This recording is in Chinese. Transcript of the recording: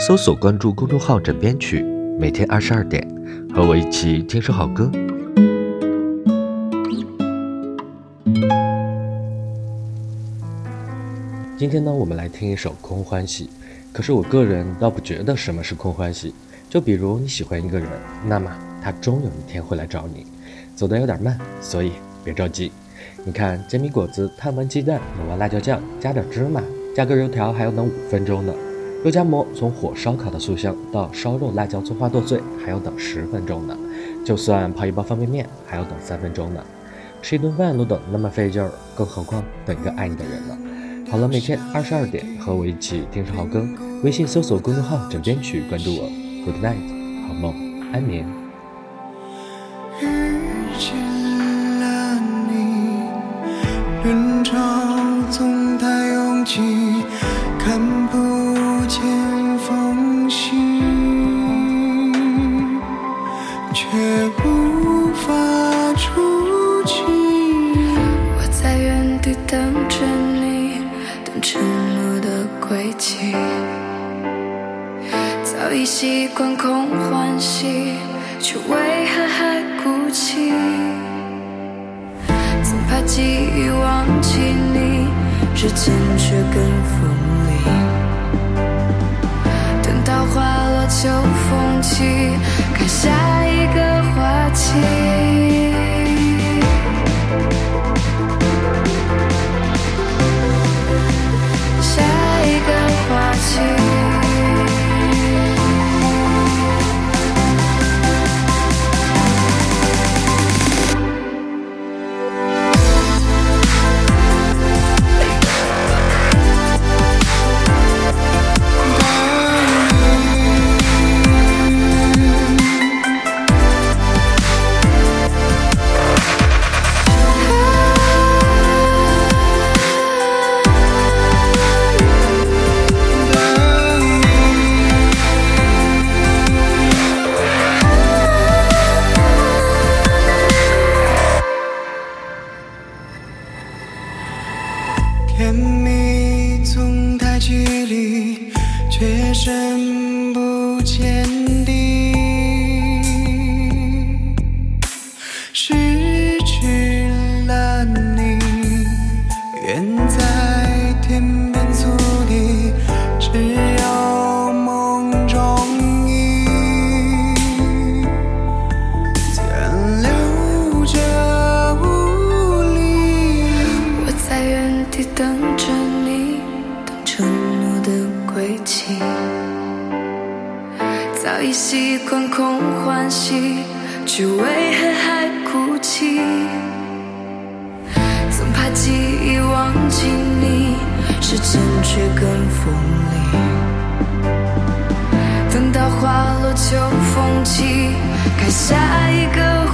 搜索关注公众号“枕边曲”，每天二十二点，和我一起听首好歌。今天呢，我们来听一首《空欢喜》。可是我个人倒不觉得什么是空欢喜。就比如你喜欢一个人，那么他终有一天会来找你，走得有点慢，所以别着急。你看煎饼果子摊完鸡蛋，抹完辣椒酱，加点芝麻，加个油条，还要等五分钟呢。肉夹馍从火烧烤的酥香到烧肉辣椒葱花剁碎，还要等十分钟呢。就算泡一包方便面，还要等三分钟呢。吃一顿饭都等那么费劲儿，更何况等一个爱你的人呢？好了，每天二十二点和我一起听首好歌，微信搜索公众号“枕边曲”，关注我。Good night，好梦，安眠。人潮总太拥挤，看不早已习惯空欢喜，却为何还哭泣？总怕记忆忘记你，时间却更锋利。等到花落秋风起，看下一个花期。甜蜜总太凄厉，却深诺的归期。早已习惯空欢喜，却为何还哭泣？总怕记忆忘记你，时间却更锋利。等到花落秋风起，看下一个